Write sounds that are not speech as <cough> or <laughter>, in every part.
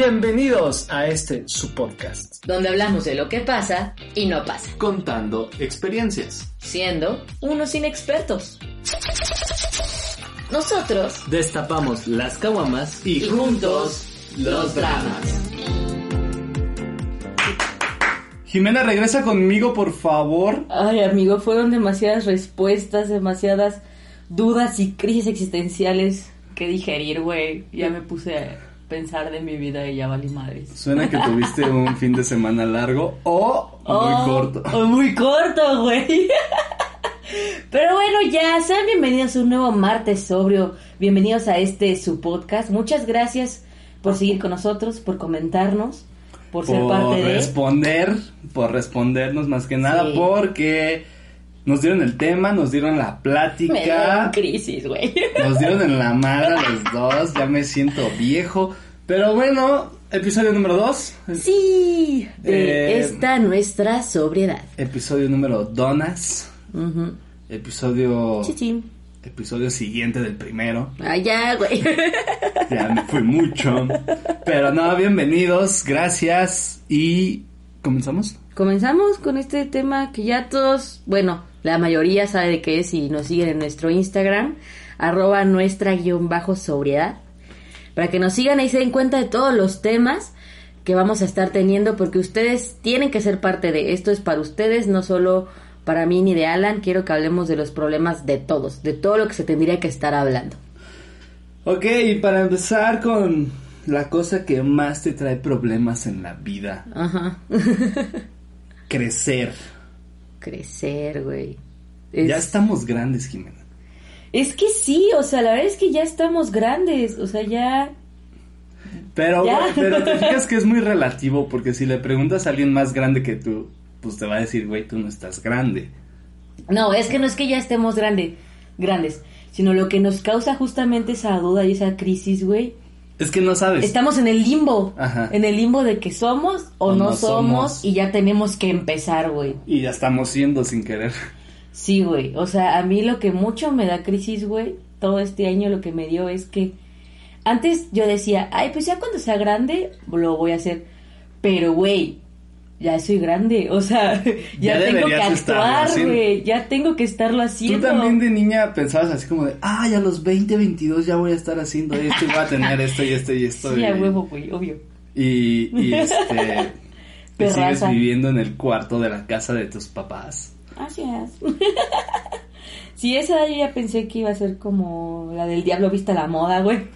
Bienvenidos a este su podcast, donde hablamos de lo que pasa y no pasa, contando experiencias, siendo unos inexpertos. Nosotros destapamos las caguamas y, juntos los dramas. Jimena, regresa conmigo, por favor. Ay, amigo, fueron demasiadas respuestas, demasiadas dudas y crisis existenciales que digerir, güey. Ya me puse a pensar de mi vida y ya valí madres. Suena que tuviste un <laughs> fin de semana largo o muy Oh, corto. O muy corto, güey. <laughs> Pero bueno, ya, sean bienvenidos a un nuevo martes sobrio. Bienvenidos a este su podcast. Muchas gracias por seguir con nosotros, por comentarnos, por ser por parte de. responder, por respondernos más que nada, Sí. porque nos dieron el tema, nos dieron la Me plática, dieron crisis, güey. <laughs> nos dieron en la madre los dos, ya me siento viejo. Pero bueno, episodio número dos, Sí, de Eh, esta nuestra sobriedad. episodio número donas, episodio, Chichín. episodio siguiente del primero. Ah, ya, güey. <laughs> Ya me fue mucho. Pero no, bienvenidos, gracias y comenzamos. Comenzamos con este tema que ya todos, bueno, la mayoría sabe de qué es y nos siguen en nuestro Instagram, arroba nuestra guion bajo sobriedad, para que nos sigan y se den cuenta de todos los temas que vamos a estar teniendo, porque ustedes tienen que ser parte de esto, es para ustedes, no solo para mí ni de Alan, quiero que hablemos de los problemas de todos, de todo lo que se tendría que estar hablando. Ok, y para empezar con la cosa que más te trae problemas en la vida, Ajá. <laughs> crecer. Crecer, güey. Es- Ya estamos grandes, Jimena. Es que sí, o sea, la verdad es que ya estamos grandes, o sea, ya... Pero, Ya. pero te fijas que es muy relativo porque si le preguntas a alguien más grande que tú, pues te va a decir, güey, tú no estás grande. No, es que no es que ya estemos grande, grandes, sino lo que nos causa justamente esa duda y esa crisis, güey. Es que no sabes. Estamos en el limbo, Ajá. en el limbo de que somos o, O no, no somos, somos. y ya tenemos que empezar, güey. Y ya estamos siendo sin querer. Sí, güey, o sea, a mí lo que mucho me da crisis, güey, todo este año lo que me dio es que antes yo decía, ay, pues ya cuando sea grande lo voy a hacer, pero, güey, ya soy grande, o sea, <laughs> ya, Ya tengo que actuar, güey, ya tengo que estarlo Tú haciendo. también de niña pensabas así como de, ay, a los 20, 22 ya voy a estar haciendo esto y voy a tener esto y esto y <laughs> esto. Sí, y, a huevo, güey, obvio. Y, y este, <laughs> te sigues viviendo en el cuarto de la casa de tus papás. Así es. sí, esa yo ya pensé que iba a ser como la del diablo vista la moda, güey.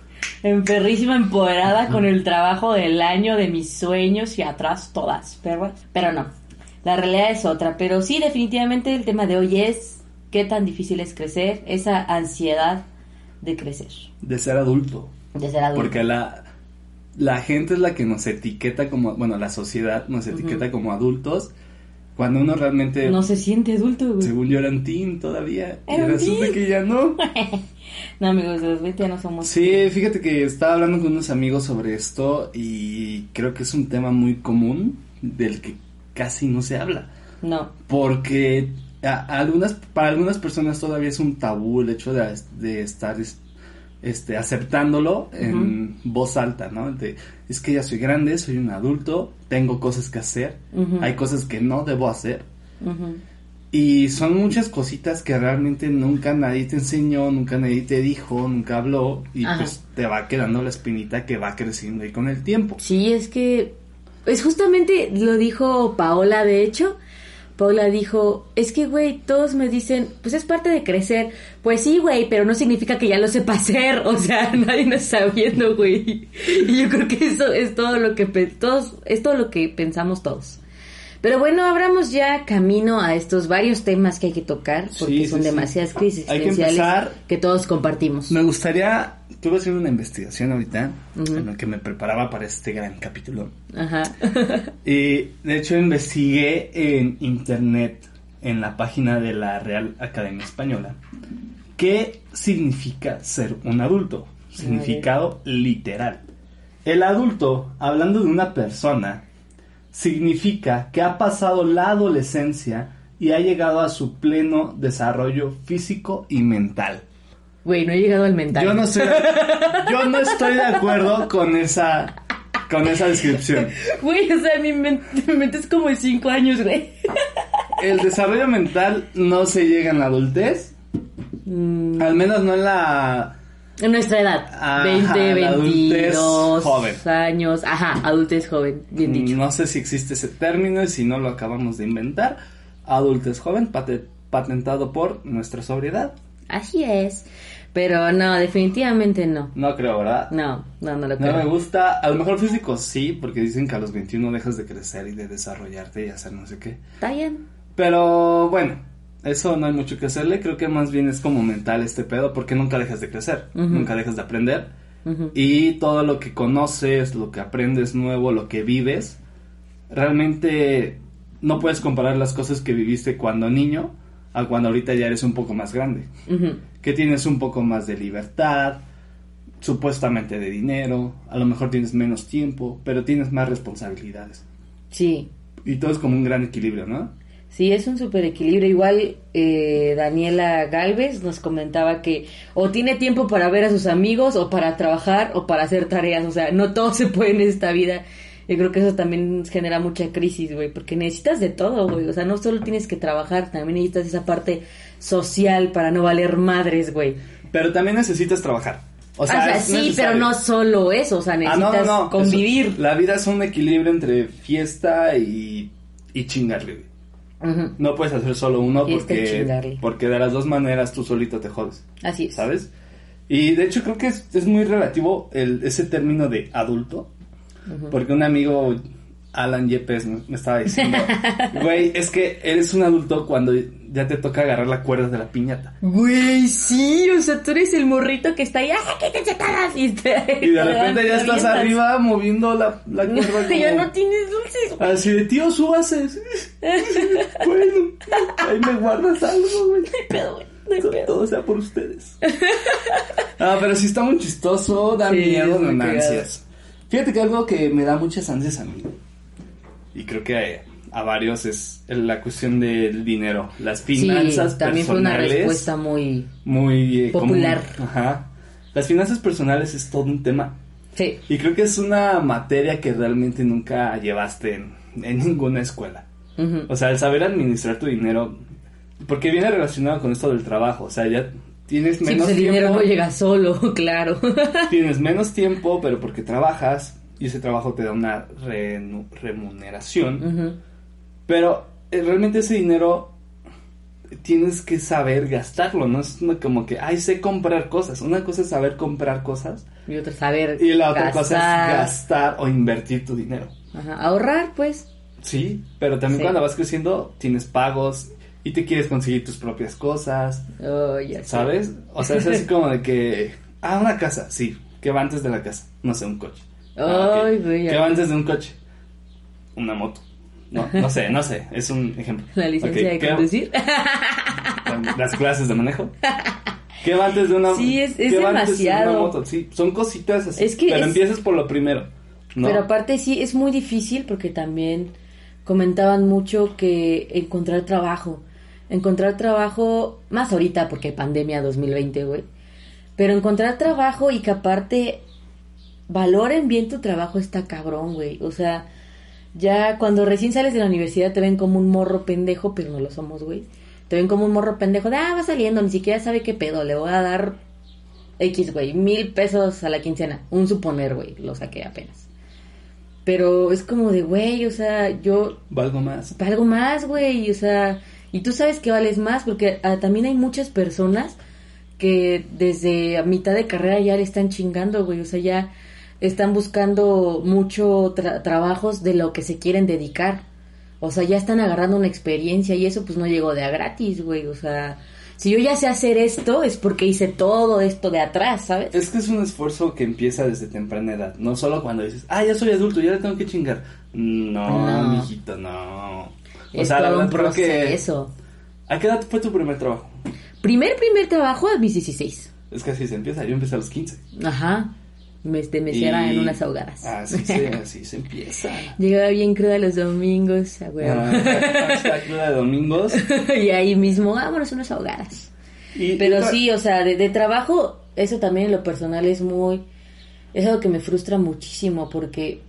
Enferrísima, empoderada con el trabajo del año de mis sueños y atrás todas, perras. Pero no, la realidad es otra. Pero sí, definitivamente el tema de hoy es qué tan difícil es crecer, esa ansiedad de crecer, De ser adulto. de ser adulto. Porque la, la gente es la que nos etiqueta como, bueno, la sociedad nos etiqueta como adultos. Cuando uno realmente, No se siente adulto, güey. según yo, era un teen todavía. Y Era un resulta teen. que ya no. <laughs> No, amigos, de los 20 ya no somos. Sí, fíjate que estaba hablando con unos amigos sobre esto y creo que es un tema muy común del que casi no se habla. No. Porque a- a algunas, para algunas personas todavía es un tabú el hecho de, de estar es- este, aceptándolo en voz alta, ¿no? De, es que ya soy grande, soy un adulto, tengo cosas que hacer, hay cosas que no debo hacer. Ujú. Y son muchas cositas que realmente nunca nadie te enseñó, nunca nadie te dijo, nunca habló y Ajá. pues te va quedando la espinita que va creciendo ahí con el tiempo. Sí, es que es justamente lo dijo Paola, de hecho. Paola dijo, es que, güey, todos me dicen, pues es parte de crecer. Pues sí, güey, pero no significa que ya lo sepa hacer. <laughs> O sea, nadie nos está viendo, güey. Y yo creo que eso es todo lo que todos, es todo lo que pensamos todos. Pero bueno, abramos ya camino a estos varios temas que hay que tocar, porque Sí, son sí, demasiadas crisis Hay que empezar- que todos compartimos. Me gustaría, estuve haciendo una investigación ahorita en lo que me preparaba para este gran capítulo. Ajá. <laughs> Y de hecho investigué en internet, en la página de la Real Academia Española, qué significa ser un adulto. Significado literal. El adulto, hablando de una persona, significa que ha pasado la adolescencia y ha llegado a su pleno desarrollo físico y mental. Güey, no he llegado al mental. Yo no, sé, yo no estoy de acuerdo con esa con esa descripción. Güey, o sea, mi mente, mi mente es como de 5 años, güey. El desarrollo mental no se llega en la adultez. Mm, Al menos no en la... en nuestra edad. Ajá, 20, la adultez 22 joven. años. Ajá, adultez joven, bien dicho. No sé si existe ese término y si no lo acabamos de inventar. Adultez joven, pate- patentado por nuestra sobriedad. Así es. Pero no, definitivamente no. No creo, ¿verdad? No, no, no lo No creo. me gusta, a lo mejor físico sí, porque dicen que a los 21 dejas de crecer y de desarrollarte y hacer no sé qué. Está bien. Pero bueno, eso no hay mucho que hacerle, creo que más bien es como mental este pedo, porque nunca dejas de crecer, nunca dejas de aprender. Y todo lo que conoces, lo que aprendes nuevo, lo que vives, realmente no puedes comparar las cosas que viviste cuando niño a cuando ahorita ya eres un poco más grande. Que tienes un poco más de libertad, supuestamente de dinero, a lo mejor tienes menos tiempo, pero tienes más responsabilidades. Sí, Y todo es como un gran equilibrio, ¿no? Sí, es un super equilibrio. Igual eh, Daniela Galvez nos comentaba que o tiene tiempo para ver a sus amigos o para trabajar o para hacer tareas. O sea, no todo se puede en esta vida. Yo creo que eso también genera mucha crisis, güey, porque necesitas de todo, güey. O sea, no solo tienes que trabajar, también necesitas esa parte social para no valer madres, güey. Pero también necesitas trabajar. O O sea, es sí, pero no solo eso, o sea, Ah, necesitas no, no, no. convivir. Eso- la vida es un equilibrio entre fiesta y, y chingarle, güey. No puedes hacer solo uno y porque, porque de las dos maneras tú solito te jodes, Así es. ¿sabes? Y de hecho creo que es, es muy relativo el, ese término de adulto, porque un amigo, Alan Yepes, me, estaba diciendo, <laughs> güey, es que eres un adulto cuando ya te toca agarrar la cuerda de la piñata. Güey, sí, o sea, tú eres el morrito que está ahí, ¡ah, quítense todas! Y, te- Y de <laughs> te repente ya estás arriba moviendo la, la <laughs> cuerda. ya como- no tienes dulces, güey. Así de tío, súbase. bueno, ahí me guardas algo, güey. No hay pedo, güey. No hay pedo. Todo sea por ustedes. Ah, pero sí está muy chistoso, da Sí, miedo, ansias. Fíjate que algo que me da muchas ansias a mí, y creo que a, varios es la cuestión del dinero, las finanzas sí, también fue una personales. respuesta muy... muy eh, Popular. común. Ajá. Las finanzas personales es todo un tema. Sí, Y creo que es una materia que realmente nunca llevaste en, en ninguna escuela. O sea, el saber administrar tu dinero, porque viene relacionado con esto del trabajo, o sea, ya tienes Sí, menos pues el dinero no llega solo, <laughs> claro. tienes menos tiempo, pero porque trabajas y ese trabajo te da una remuneración, pero eh, realmente ese dinero tienes que saber gastarlo, no es como que, ay, sé comprar cosas, una cosa es saber comprar cosas Y otra, saber y la otra cosa gastar. es gastar o invertir tu dinero. Ajá, ahorrar, pues. Sí, pero también Sí. cuando vas creciendo tienes pagos y te quieres conseguir tus propias cosas, Oh, ya sé. ¿sabes? O sea, es así <laughs> como de que, ah, una casa, sí, ¿qué va antes de la casa? No sé, un coche. Ah. Ay, güey, ¿Qué ya. va antes de un coche? Una moto. No, no sé, no sé, es un ejemplo. La licencia de ¿qué- conducir. <laughs> Las clases de manejo. ¿Qué va antes de una Sí, es- es qué va antes de una demasiado. moto? Sí, son cositas así, Es que pero es- empiezas por lo primero, ¿no? Pero aparte sí, es muy difícil porque también comentaban mucho que encontrar trabajo. Encontrar trabajo, más ahorita porque pandemia 2020, güey. Pero encontrar trabajo y que aparte valoren bien tu trabajo está cabrón, güey. O sea, ya cuando recién sales de la universidad te ven como un morro pendejo, pero no lo somos, güey. Te ven como un morro pendejo de, ah, va saliendo, ni siquiera sabe qué pedo, le voy a dar X, güey, mil pesos a la quincena. Un suponer, güey, lo saqué apenas. Pero es como de, güey, o sea, yo Valgo más. algo más, güey, o sea, y tú sabes que vales más porque ah, también hay muchas personas que desde a mitad de carrera ya le están chingando, güey, o sea, ya están buscando mucho tra- trabajos de lo que se quieren dedicar. O sea, ya están agarrando una experiencia y eso pues no llegó de a gratis, güey, o sea, si yo ya sé hacer esto es porque hice todo esto de atrás, ¿sabes? Es que es un esfuerzo que empieza desde temprana edad, no solo cuando dices, ah, ya soy adulto, ya le tengo que chingar. No, No. mijito, no. es todo un verdad creo que- proceso. ¿A qué edad fue tu primer trabajo? Primer, primer trabajo a mis 16. Es que así se empieza, yo empecé a los 15. Ajá. Me, de mesera Y- en unas ahogadas. Así se, <laughs> así se empieza. Llegaba bien cruda los domingos, a huevo. Ah, cruda de domingos. <laughs> y ahí mismo, vámonos unas ahogadas. Y- Pero y sí, o sea, de, de trabajo, eso también en lo personal es muy... Es algo que me frustra muchísimo porque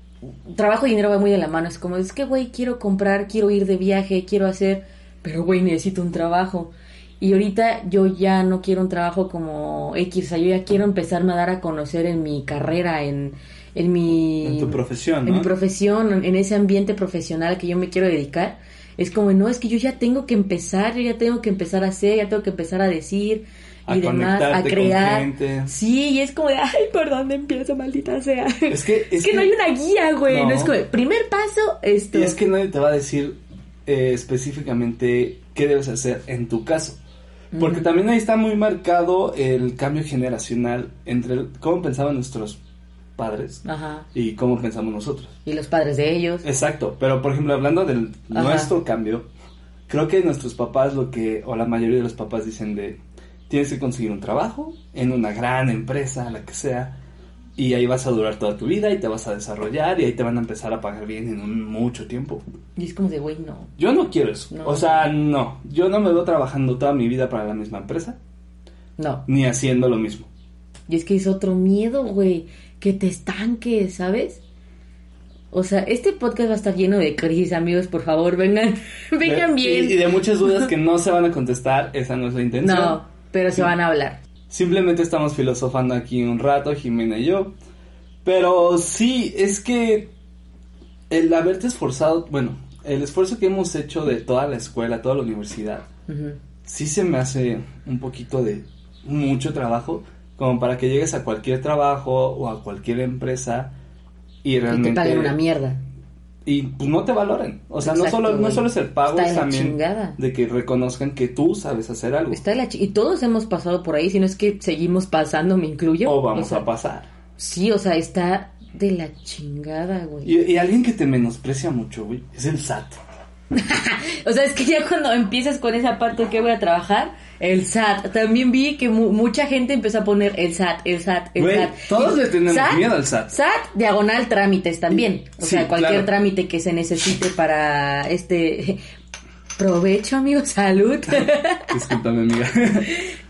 trabajo y dinero va muy de la mano. Es como, es que, güey, quiero comprar, quiero ir de viaje, quiero hacer, pero, güey, necesito un trabajo. Y ahorita yo ya no quiero un trabajo como X, o sea, yo ya quiero empezarme a dar a conocer en mi carrera, en, en mi... En tu profesión, En ¿no? mi profesión, en ese ambiente profesional que yo me quiero dedicar. Es como, no, es que yo ya tengo que empezar, yo ya tengo que empezar a hacer, ya tengo que empezar a decir A y demás, a con crear. gente. Sí, y es como de, ay, ¿por dónde empiezo, maldita sea? Es que- <laughs> es es que, que- no hay una guía, güey. No. No. es como, primer paso, esto. Y es que nadie te va a decir eh, específicamente qué debes hacer en tu caso. Porque también ahí está muy marcado el cambio generacional entre el- cómo pensaban nuestros padres Ajá. y cómo pensamos nosotros. Y los padres de ellos. Exacto, pero por ejemplo, hablando del Ajá. nuestro cambio, creo que nuestros papás lo que, o la mayoría de los papás dicen de, tienes que conseguir un trabajo en una gran empresa, la que sea, y ahí vas a durar toda tu vida y te vas a desarrollar y ahí te van a empezar a pagar bien en un mucho tiempo. Y es como de, güey, no. Yo no quiero eso. No. O sea, no. Yo no me veo trabajando toda mi vida para la misma empresa, No. ni haciendo lo mismo. Y es que es otro miedo, güey. Que te estanques, ¿sabes? O sea, este podcast va a estar lleno de crisis, amigos. Por favor, vengan. <laughs> vengan bien. Y, y de muchas dudas que <laughs> no se van a contestar, esa no es la intención. no, pero se van a hablar. Simplemente estamos filosofando aquí un rato, Jimena y yo. Pero sí, es que el haberte esforzado, bueno, el esfuerzo que hemos hecho de toda la escuela, toda la universidad, sí se me hace un poquito de mucho trabajo, como para que llegues a cualquier trabajo o a cualquier empresa y Y realmente... te paguen una mierda. Y pues no te valoren. O sea, Exacto, no solo no solo es el pago, es también chingada. de que reconozcan que tú sabes hacer algo. Está la y todos hemos pasado por ahí, si no es que seguimos pasando, me incluyo. O vamos O sea, a pasar. Sí, o sea, está de la chingada, güey. Y, y alguien que te menosprecia mucho, güey, es el SAT. <laughs> O sea, es que ya cuando empiezas con esa parte que voy a trabajar, el SAT. También vi que mu- mucha gente empezó a poner el SAT, el SAT, el SAT. todos Y le tenemos miedo al SAT. SAT, diagonal trámites también. O Sí, sea, cualquier claro. trámite que se necesite para este <laughs> provecho, amigo, salud. <laughs> Discúlpame, amiga.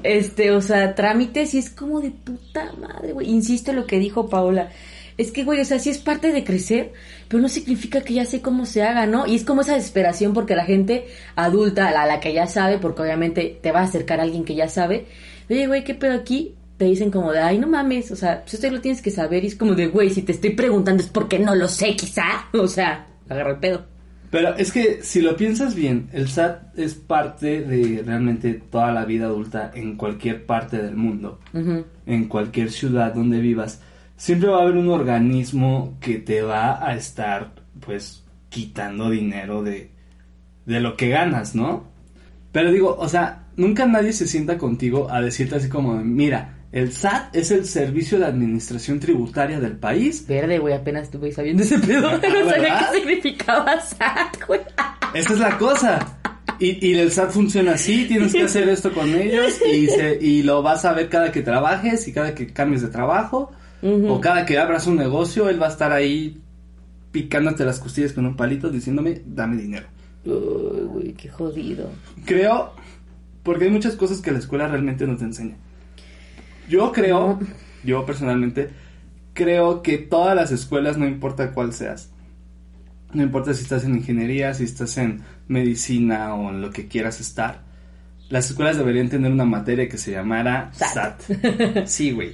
Este, o sea, trámites y es como de puta madre, güey. Insisto en lo que dijo Paola. Es que, güey, o sea, sí es parte de crecer, pero no significa que ya sé cómo se haga, ¿no? Y es como esa desesperación porque la gente adulta, la, la que ya sabe, porque obviamente te va a acercar a alguien que ya sabe. Oye, güey, ¿qué pedo aquí? Te dicen como de, ay, no mames, o sea, pues esto lo tienes que saber. Y es como de, güey, si te estoy preguntando es porque no lo sé, quizá. <laughs> O sea, agarra el pedo. Pero es que si lo piensas bien, el SAT es parte de realmente toda la vida adulta en cualquier parte del mundo, en cualquier ciudad donde vivas. Siempre va a haber un organismo que te va a estar, pues, quitando dinero de, de lo que ganas, ¿no? Pero digo, o sea, nunca nadie se sienta contigo a decirte así como, mira, el SAT es el Servicio de Administración Tributaria del país. Verde, güey, apenas estuve sabiendo ese pedo. <laughs> No sabía qué significaba SAT, güey. Esa es la cosa. Y, y el SAT funciona así, tienes que hacer esto con ellos y, se- y lo vas a ver cada que trabajes y cada que cambies de trabajo O cada que abras un negocio, él va a estar ahí picándote las costillas con un palito diciéndome, dame dinero. Uy, güey, qué jodido. Creo, porque hay muchas cosas que la escuela realmente no te enseña. Yo creo, yo personalmente, creo que todas las escuelas, no importa cuál seas, no importa si estás en ingeniería, si estás en medicina o en lo que quieras estar, las escuelas deberían tener una materia que se llamara SAT. SAT. Sí, güey.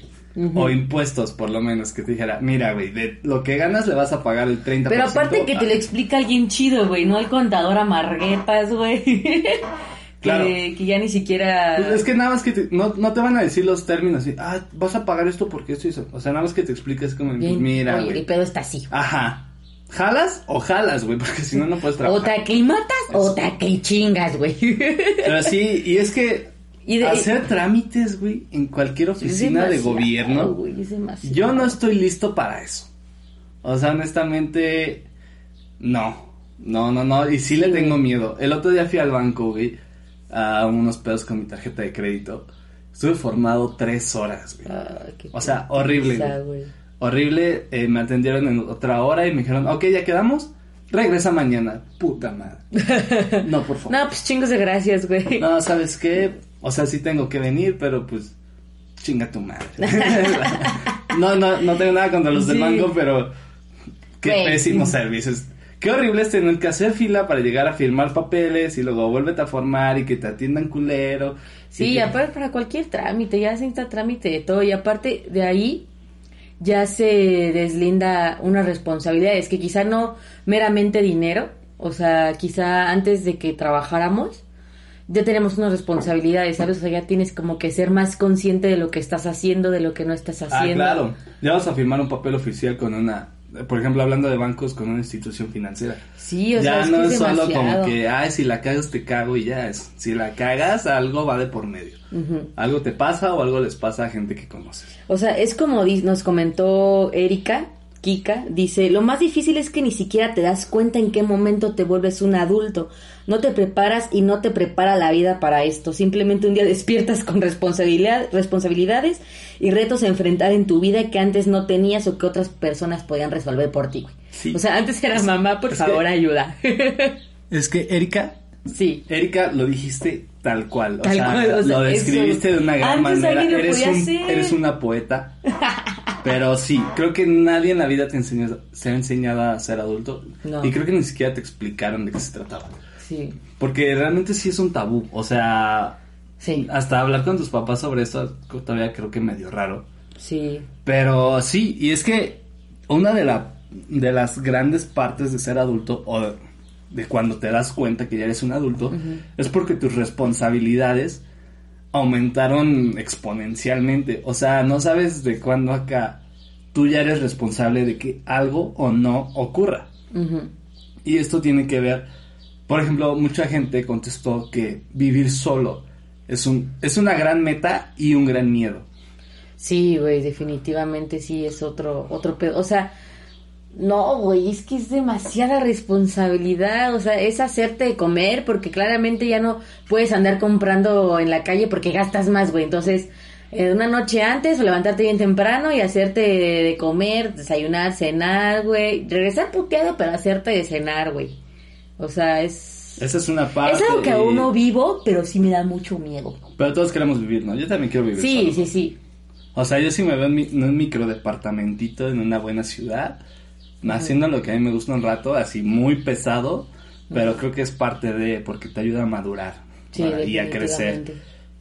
O impuestos, por lo menos, que te dijera, mira, güey, de lo que ganas le vas a pagar el 30%. Pero aparte que te lo a- explica alguien chido, güey, no el contador amarguetas, güey. <laughs> que, Claro. que ya ni siquiera... Pues es que nada más que te- no, no te van a decir los términos así, ah, vas a pagar esto porque esto eso. O sea, nada más que te expliques como, Bien, mira, Oye, güey. el pedo está así. Ajá. ¿Jalas o jalas, güey? Porque si no, no puedes O trabajar. te aclimatas o te aclichingas, güey. Pero sí, y es que Y de- hacer trámites, güey, en cualquier oficina de gobierno, güey, es demasiado. yo no estoy listo para eso. O sea, honestamente, no. No, no, no. Y sí le tengo miedo. El otro día fui al banco, güey, a unos pedos con mi tarjeta de crédito. Estuve formado tres horas, güey. Qué O sea, horrible, güey. Horrible, eh, me atendieron en otra hora y me dijeron, ok, ya quedamos, regresa mañana. Puta madre. <laughs> No, por favor. No, pues chingos de gracias, güey. No, ¿sabes qué? O sea, sí tengo que venir, pero pues chinga tu madre. <laughs> no, no, no tengo nada contra los del Sí. banco, pero Qué Güey. pésimo servicio. Es- Qué horrible es tener que hacer fila para llegar a firmar papeles y luego vuélvete a formar y que te atiendan culero. Sí, que- aparte para cualquier trámite, ya se necesita trámite de todo. Y aparte de ahí ya se deslinda una responsabilidad. Es que quizá no meramente dinero, o sea, quizá antes de que trabajáramos, ya tenemos unas responsabilidades, ¿sabes? O sea, ya tienes como que ser más consciente de lo que estás haciendo, de lo que no estás Ah, haciendo. claro. Ya vas a firmar un papel oficial con una, por ejemplo, hablando de bancos, con una institución financiera. Sí, o ya sea, es no que es, es solo como que, ay, si la cagas te cago y ya es. Si la cagas, algo va de por medio. Ujú. Algo te pasa o algo les pasa a gente que conoces. O sea, es como nos comentó Erika, Kika, dice, lo más difícil es que ni siquiera te das cuenta en qué momento te vuelves un adulto. No te preparas y no te prepara la vida para esto. Simplemente un día <laughs> despiertas con responsabilidad, responsabilidades y retos a enfrentar en tu vida que antes no tenías o que otras personas podían resolver por ti. Sí. O sea, antes era mamá, por es que- favor, ayuda. <laughs> Es que, Erika, sí. Erika, lo dijiste tal cual. O Tal sea, cual, o sea, lo describiste eso. de una gran Antes manera. Eres, un- eres una <laughs> poeta. Pero sí, creo que nadie en la vida te enseñó, se ha enseñado a ser adulto. No. Y creo que ni siquiera te explicaron de qué se trataba. Sí. Porque realmente sí es un tabú. O sea, Sí. hasta hablar con tus papás sobre esto todavía creo que medio raro. Sí. Pero sí, y es que una de, la, de las grandes partes de ser adulto o de, de cuando te das cuenta que ya eres un adulto es porque tus responsabilidades aumentaron exponencialmente. O sea, no sabes de cuándo acá tú ya eres responsable de que algo o no ocurra. Y esto tiene que ver, por ejemplo, mucha gente contestó que vivir solo es, un, es una gran meta y un gran miedo. Sí, güey, definitivamente sí es otro, otro pedo. O sea, no, güey, es que es demasiada responsabilidad. O sea, es hacerte de comer porque claramente ya no puedes andar comprando en la calle porque gastas más, güey. Entonces, eh, una noche antes o levantarte bien temprano y hacerte de comer, desayunar, cenar, güey. Regresar puteado, pero hacerte de cenar, güey. O sea, es... Esa es una parte. Es algo que aún no vivo, pero sí me da mucho miedo. Pero todos queremos vivir, ¿no? Yo también quiero vivir Sí, solo. sí, sí. O sea, yo sí me veo en, mi, en un microdepartamentito en una buena ciudad, haciendo lo que a mí me gusta un rato, así muy pesado, pero creo que es parte de, porque te ayuda a madurar Sí, para- y a crecer.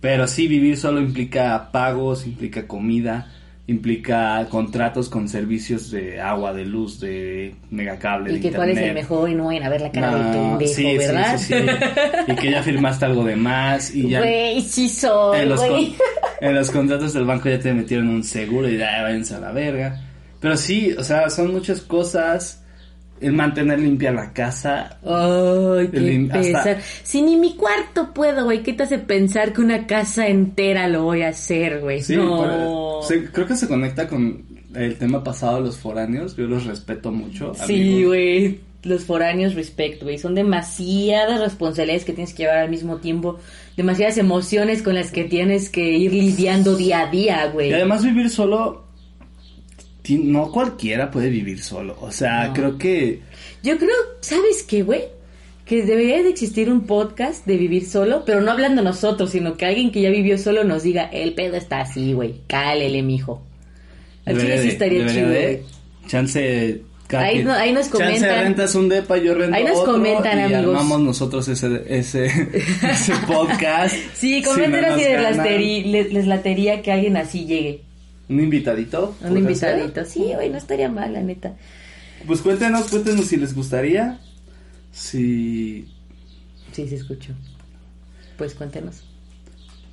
Pero sí, vivir solo implica pagos, implica comida, implica contratos con servicios de agua, de luz, de megacable, Y de que cuál es el mejor y no vayan a ver la cara de No, pendejo, sí, sí, ¿verdad? sí, sí. Y que ya firmaste algo de más y ya Güey, sí soy, en los, con- güey. en los contratos del banco ya te metieron un seguro y ya váyanse a la verga. Pero sí, o sea, son muchas cosas. El mantener limpia la casa. Ay, qué hasta-. Si ni mi cuarto puedo, güey, ¿qué te hace pensar que una casa entera lo voy a hacer, güey? Sí, no. se- creo que se conecta con el tema pasado de los foráneos. Yo los respeto mucho. Sí, güey. Los foráneos, respect, güey. Son demasiadas responsabilidades que tienes que llevar al mismo tiempo. Demasiadas emociones con las que tienes que ir lidiando día a día, güey. Y además vivir solo. No cualquiera puede vivir solo. O sea, No. creo que. Yo creo, ¿sabes qué, güey? Que debería de existir un podcast de vivir solo, pero no hablando nosotros, sino que alguien que ya vivió solo nos diga, el pedo está así, güey, cálele, mijo. Al chile sí de- estaría chido, de- güey. Chance. Ahí no- ahí nos Chance comentan. rentas un depa, yo rento Ahí nos otro, comentan, y amigos. armamos nosotros ese, ese, <laughs> ese podcast. Sí, Si no nos si les, ganan, lasteri- les, les latería que alguien así llegue. Un invitadito. Un ¿podría invitadito. Sí, güey, no estaría mal, la neta. Pues cuéntenos, cuéntenos si les gustaría. Si. Sí, se escuchó. Pues cuéntenos.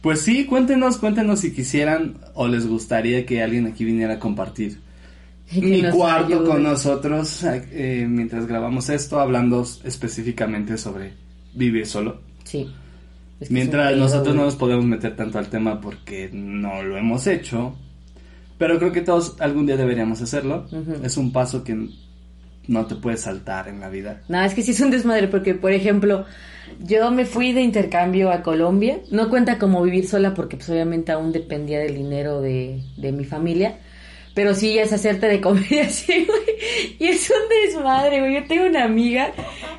Pues sí, cuéntenos, cuéntenos si quisieran o les gustaría que alguien aquí viniera a compartir <laughs> mi cuarto ayude. con nosotros eh, mientras grabamos esto, hablando específicamente sobre vivir solo. Sí. Es que es Mientras nosotros no nos podemos meter tanto al tema porque no lo hemos hecho, pero creo que todos algún día deberíamos hacerlo. Es un paso que no te puedes saltar en la vida. No, es que sí es un desmadre porque, por ejemplo, yo me fui de intercambio a Colombia. No cuenta como vivir sola porque pues obviamente aún dependía del dinero de, de mi familia. Pero sí es hacerte de comer y <laughs> así, güey. Y es un desmadre, güey. Yo tengo una amiga.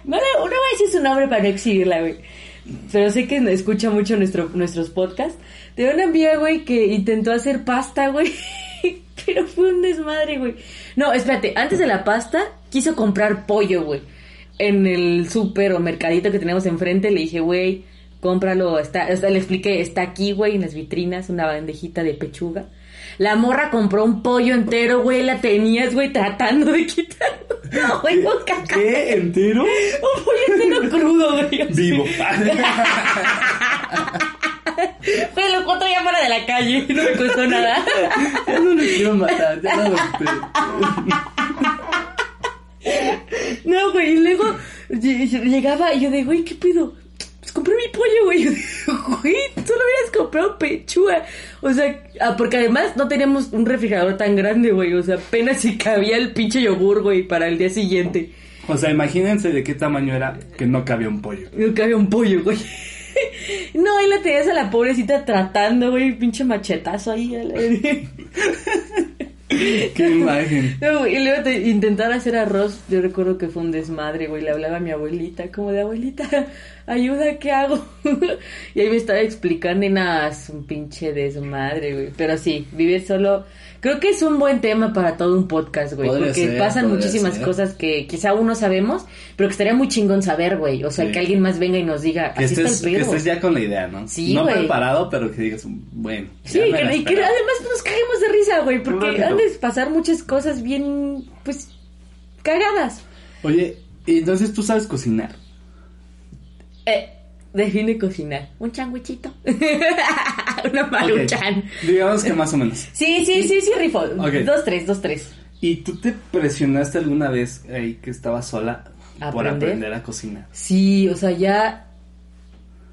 No, no voy a decir su nombre para no exhibirla, güey. Pero sé que escucha mucho nuestro, nuestros podcasts. Tengo una amiga, güey, que intentó hacer pasta, güey. <laughs> Pero fue un desmadre, güey. No, espérate, antes de la pasta, quiso comprar pollo, güey. En el súper o mercadito que tenemos enfrente, le dije, güey, cómpralo. Está, o sea, le expliqué, está aquí, güey, en las vitrinas, una bandejita de pechuga. La morra compró un pollo entero, güey, la tenías, güey, tratando de quitar. <laughs> No, güey, un caca. ¿Qué? ¿Entero? Un pollo entero <laughs> crudo, güey. Vivo. <laughs> Güey, lo encontré ya fuera de la calle, no me costó nada. ya no lo quiero matar, ya no lo No, güey, y luego lle- llegaba y yo de, güey, ¿qué pedo? Pues compré mi pollo, güey. <laughs> Yo digo, güey, solo hubieras comprado pechuga. O sea, ah, porque además no teníamos un refrigerador tan grande, güey. O sea, apenas si cabía el pinche yogur, güey, para el día siguiente. O sea, imagínense de qué tamaño era que no cabía un pollo. No cabía un pollo, güey. <laughs> No, ahí la tenías a la pobrecita tratando, güey, pinche machetazo ahí. <laughs> Qué imagen. <laughs> Y luego te- intentar hacer arroz, yo recuerdo que fue un desmadre, güey. Le hablaba a mi abuelita, como de abuelita, ayuda, ¿qué hago? <laughs> y ahí me estaba explicando y nada, es un pinche desmadre, güey. Pero sí, vivir solo, creo que es un buen tema para todo un podcast, güey. Podría Porque ser, pasan muchísimas ser. cosas que quizá aún no sabemos, pero que estaría muy chingón saber, güey. O sea, Sí. que alguien más venga y nos diga, Que así estés, está el que pedo. estés ya con la idea, ¿no? Sí, No güey. preparado, pero que digas, bueno. Sí, que, y que además nos caguemos de risa, güey, porque han de pasar muchas cosas bien, pues, cagadas. Oye, entonces tú sabes cocinar. Eh, define cocinar. Un changuichito. <laughs> Una maruchan. Digamos que más o menos. Sí, sí, sí, sí, rifo. Ok. Dos, tres, dos, tres. ¿Y tú te presionaste alguna vez ahí que estabas sola por ¿Aprender? aprender a cocinar? Sí, o sea, ya.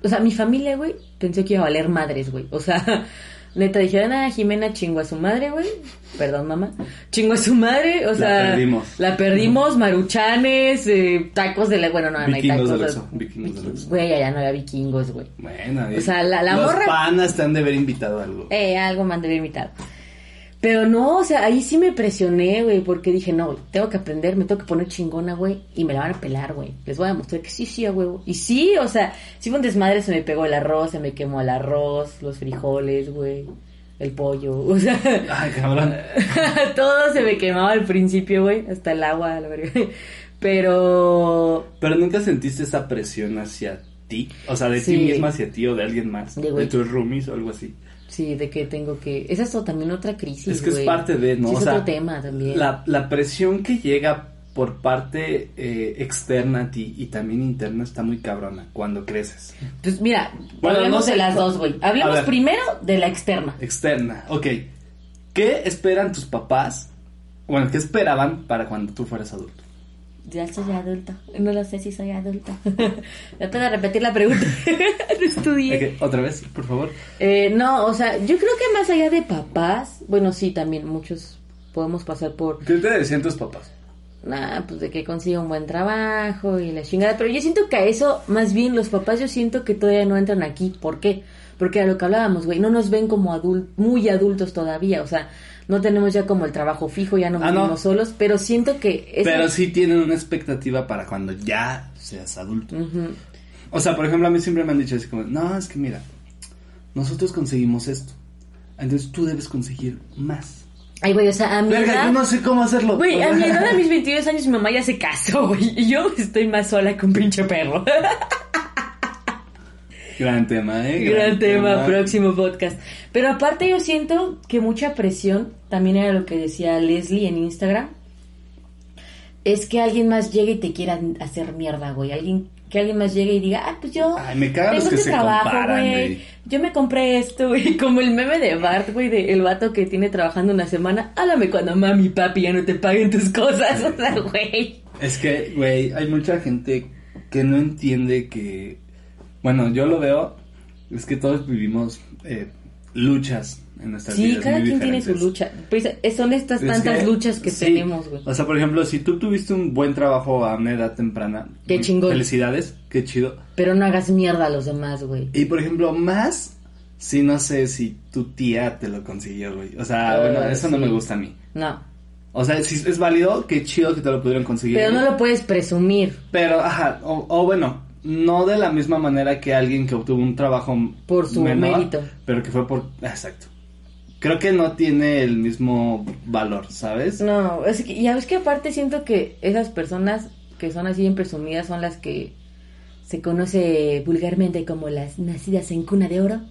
O sea, mi familia, güey, pensé que iba a valer madres, güey. O sea, neta, dijeron, ah, Jimena chingó a su madre, güey. Perdón, mamá. Chingó a su madre, o La sea. perdimos. La perdimos, maruchanes, eh, tacos de la. Bueno, no, no hay tacos. del o- Oxxo, vikingos del Oxxo. Güey, allá no había vikingos, güey. Bueno, O sea, la- la los morra- panas te han de haber invitado a algo. Eh, algo me han de haber invitado. Pero no, o sea, ahí sí me presioné, güey, porque dije, no, tengo que aprender, me tengo que poner chingona, güey, y me la van a pelar, güey. Les voy a demostrar que sí, sí, a huevo. Y sí, o sea, sí fue un desmadre, se me pegó el arroz, se me quemó el arroz, los frijoles, güey, el pollo, <laughs> o sea, Ay, cabrón. <laughs> todo se me quemaba al principio, güey, hasta el agua, la verga. Pero, Pero nunca sentiste esa presión hacia ti, o sea, de Sí. ti misma hacia ti o de alguien más, De de, tus roomies o algo así. Sí, de que tengo que... Esa es también otra crisis, es que es parte de, ¿no? Sí, o es sea, otro tema también. La, la presión que llega por parte eh, externa a ti y también interna está muy cabrona cuando creces. Pues mira, Bueno, hablemos no sé, de las dos, güey. Hablemos ver. primero de la externa. Externa, ok. ¿Qué esperan tus papás? Bueno, ¿qué esperaban para cuando tú fueras adulto? Ya soy adulto. No lo sé si soy adulto. <laughs> Tengo que repetir la pregunta. <laughs> no estudié. Otra vez, por favor. Eh, no, o sea, yo creo que más allá de papás, bueno, sí, también muchos podemos pasar por, ¿Qué te decían tus papás? nah, pues de que consiga un buen trabajo y la chingada. Pero yo siento que a eso, más bien los papás, yo siento que todavía no entran aquí. ¿Por qué? Porque a lo que hablábamos, güey, no nos ven como adul muy adultos todavía. O sea, no tenemos ya como el trabajo fijo, ya no Ah, no. vivimos solos. Pero siento que... esa- Pero sí tienen una expectativa para cuando ya seas adulto. O sea, por ejemplo, a mí siempre me han dicho así como, no, es que mira, nosotros conseguimos esto. Entonces tú debes conseguir más. Ay, güey, o sea, a mi Verga, edad... yo no sé cómo hacerlo. Güey, a mi edad, a mis <laughs> 22 años, mi mamá ya se casó, güey. Y yo estoy más sola que un pinche perro. <laughs> Gran tema, ¿eh? Gran tema, próximo podcast. Pero aparte yo siento que mucha presión, también era lo que decía Leslie en Instagram, es que alguien más llegue y te quiera hacer mierda, güey. Alguien, que alguien más llegue y diga, ah, pues yo Ay, me tengo los que este se trabajo, güey. Yo me compré esto, güey. <laughs> Como el meme de Bart, güey, de el vato que tiene trabajando una semana. Háblame cuando mami y papi ya no te paguen tus cosas. <laughs> O sea, güey. Es que, güey, hay mucha gente que no entiende que, bueno, yo lo veo, es que todos vivimos eh, luchas en nuestras Sí, vidas. cada muy quien tiene su lucha. Pues eh, son estas Es tantas que, luchas que sí, tenemos, güey. O sea, por ejemplo, si tú tuviste un buen trabajo a una edad temprana, Qué chingón. Felicidades, qué chido. Pero no hagas mierda a los demás, güey. Y por ejemplo, más si no sé si tu tía te lo consiguió, güey. O sea, Ah, bueno, eso no sí. me gusta a mí. No. O sea, si es válido, qué chido que te lo pudieron conseguir. Pero no lo puedes presumir Pero, ajá, o, o bueno, no de la misma manera que alguien que obtuvo un trabajo Por su menor, mérito. Pero que fue por, exacto. creo que no tiene el mismo valor, ¿sabes? No, es que, ya ves que aparte siento que esas personas que son así bien presumidas son las que se conoce vulgarmente como las nacidas en cuna de oro.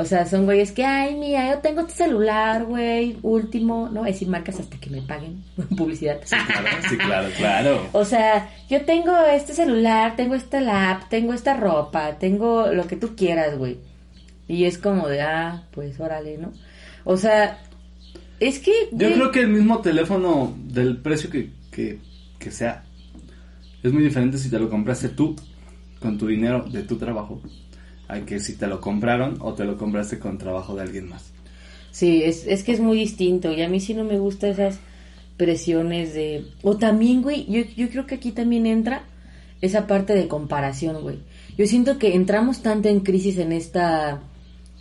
O sea, son güeyes que, ay, mira, yo tengo este celular, güey, último, no a decir marcas hasta que me paguen <laughs> publicidad. Sí, claro, sí, claro, claro. O sea, yo tengo este celular, tengo esta lap, tengo esta ropa, tengo lo que tú quieras, güey. Y es como de, ah, pues órale, ¿no? O sea, es que... Yo creo que el mismo teléfono del precio que, que, que sea es muy diferente si te lo compraste tú con tu dinero de tu trabajo a que si te lo compraron o te lo compraste con trabajo de alguien más. Sí, es, es que es muy distinto y a mí sí no me gusta esas presiones de... O también, güey, yo, yo creo que aquí también entra esa parte de comparación, güey. Yo siento que entramos tanto en crisis en esta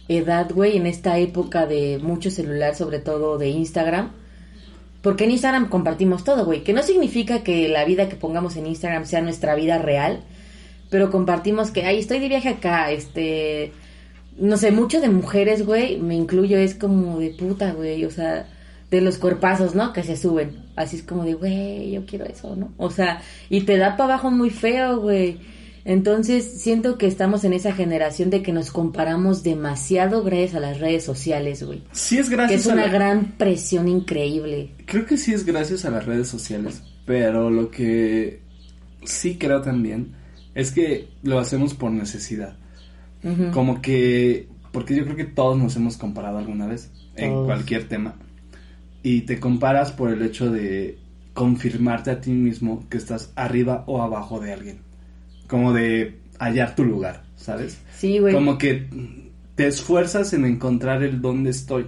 edad, güey, en esta época de mucho celular, sobre todo de Instagram. Porque en Instagram compartimos todo, güey. Que no significa que la vida que pongamos en Instagram sea nuestra vida real. Pero compartimos que, ay, estoy de viaje acá, este... No sé, mucho de mujeres, güey, me incluyo, es como de puta, güey. O sea, de los cuerpazos, ¿no? Que se suben. Así es como de, güey, yo quiero eso, ¿no? O sea, y te da para abajo muy feo, güey. Entonces, siento que estamos en esa generación de que nos comparamos demasiado gracias a las redes sociales, güey. Sí es Que gracias es a una la- gran presión increíble. Creo que sí es gracias a las redes sociales, pero lo que sí creo también es que lo hacemos por necesidad. Como que, porque yo creo que todos nos hemos comparado alguna vez en Todos. cualquier tema. Y te comparas por el hecho de confirmarte a ti mismo que estás arriba o abajo de alguien. Como de hallar tu lugar, ¿sabes? Sí, güey. Como que te esfuerzas en encontrar el dónde estoy